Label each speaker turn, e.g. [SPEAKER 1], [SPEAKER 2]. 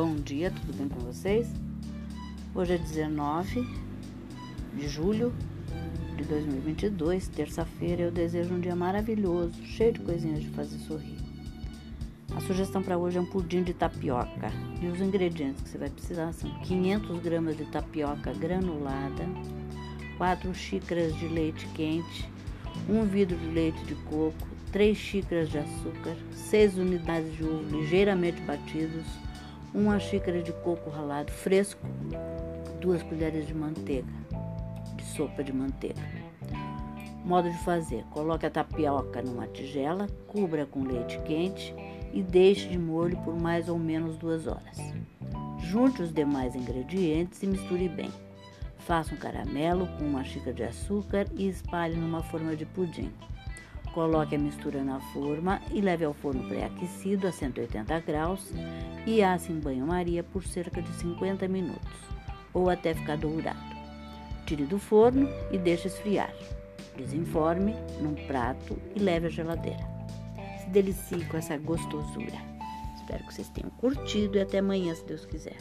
[SPEAKER 1] Bom dia, tudo bem com vocês? Hoje é 19 de julho de 2022, terça-feira. Eu desejo um dia maravilhoso, cheio de coisinhas de fazer sorrir. A sugestão para hoje é um pudim de tapioca. E os ingredientes que você vai precisar são 500 gramas de tapioca granulada, 4 xícaras de leite quente, 1 vidro de leite de coco, 3 xícaras de açúcar, 6 unidades de ovo ligeiramente batidos, uma xícara de coco ralado fresco, duas colheres de manteiga, de sopa de manteiga. Modo de fazer: coloque a tapioca numa tigela, cubra com leite quente e deixe de molho por mais ou menos duas horas. Junte os demais ingredientes e misture bem. Faça um caramelo com uma xícara de açúcar e espalhe numa forma de pudim. Coloque a mistura na forma e leve ao forno pré-aquecido a 180 graus e asse em banho-maria por cerca de 50 minutos ou até ficar dourado. Tire do forno e deixe esfriar. Desenforme num prato e leve à geladeira. Se delicie com essa gostosura. Espero que vocês tenham curtido e até amanhã, se Deus quiser.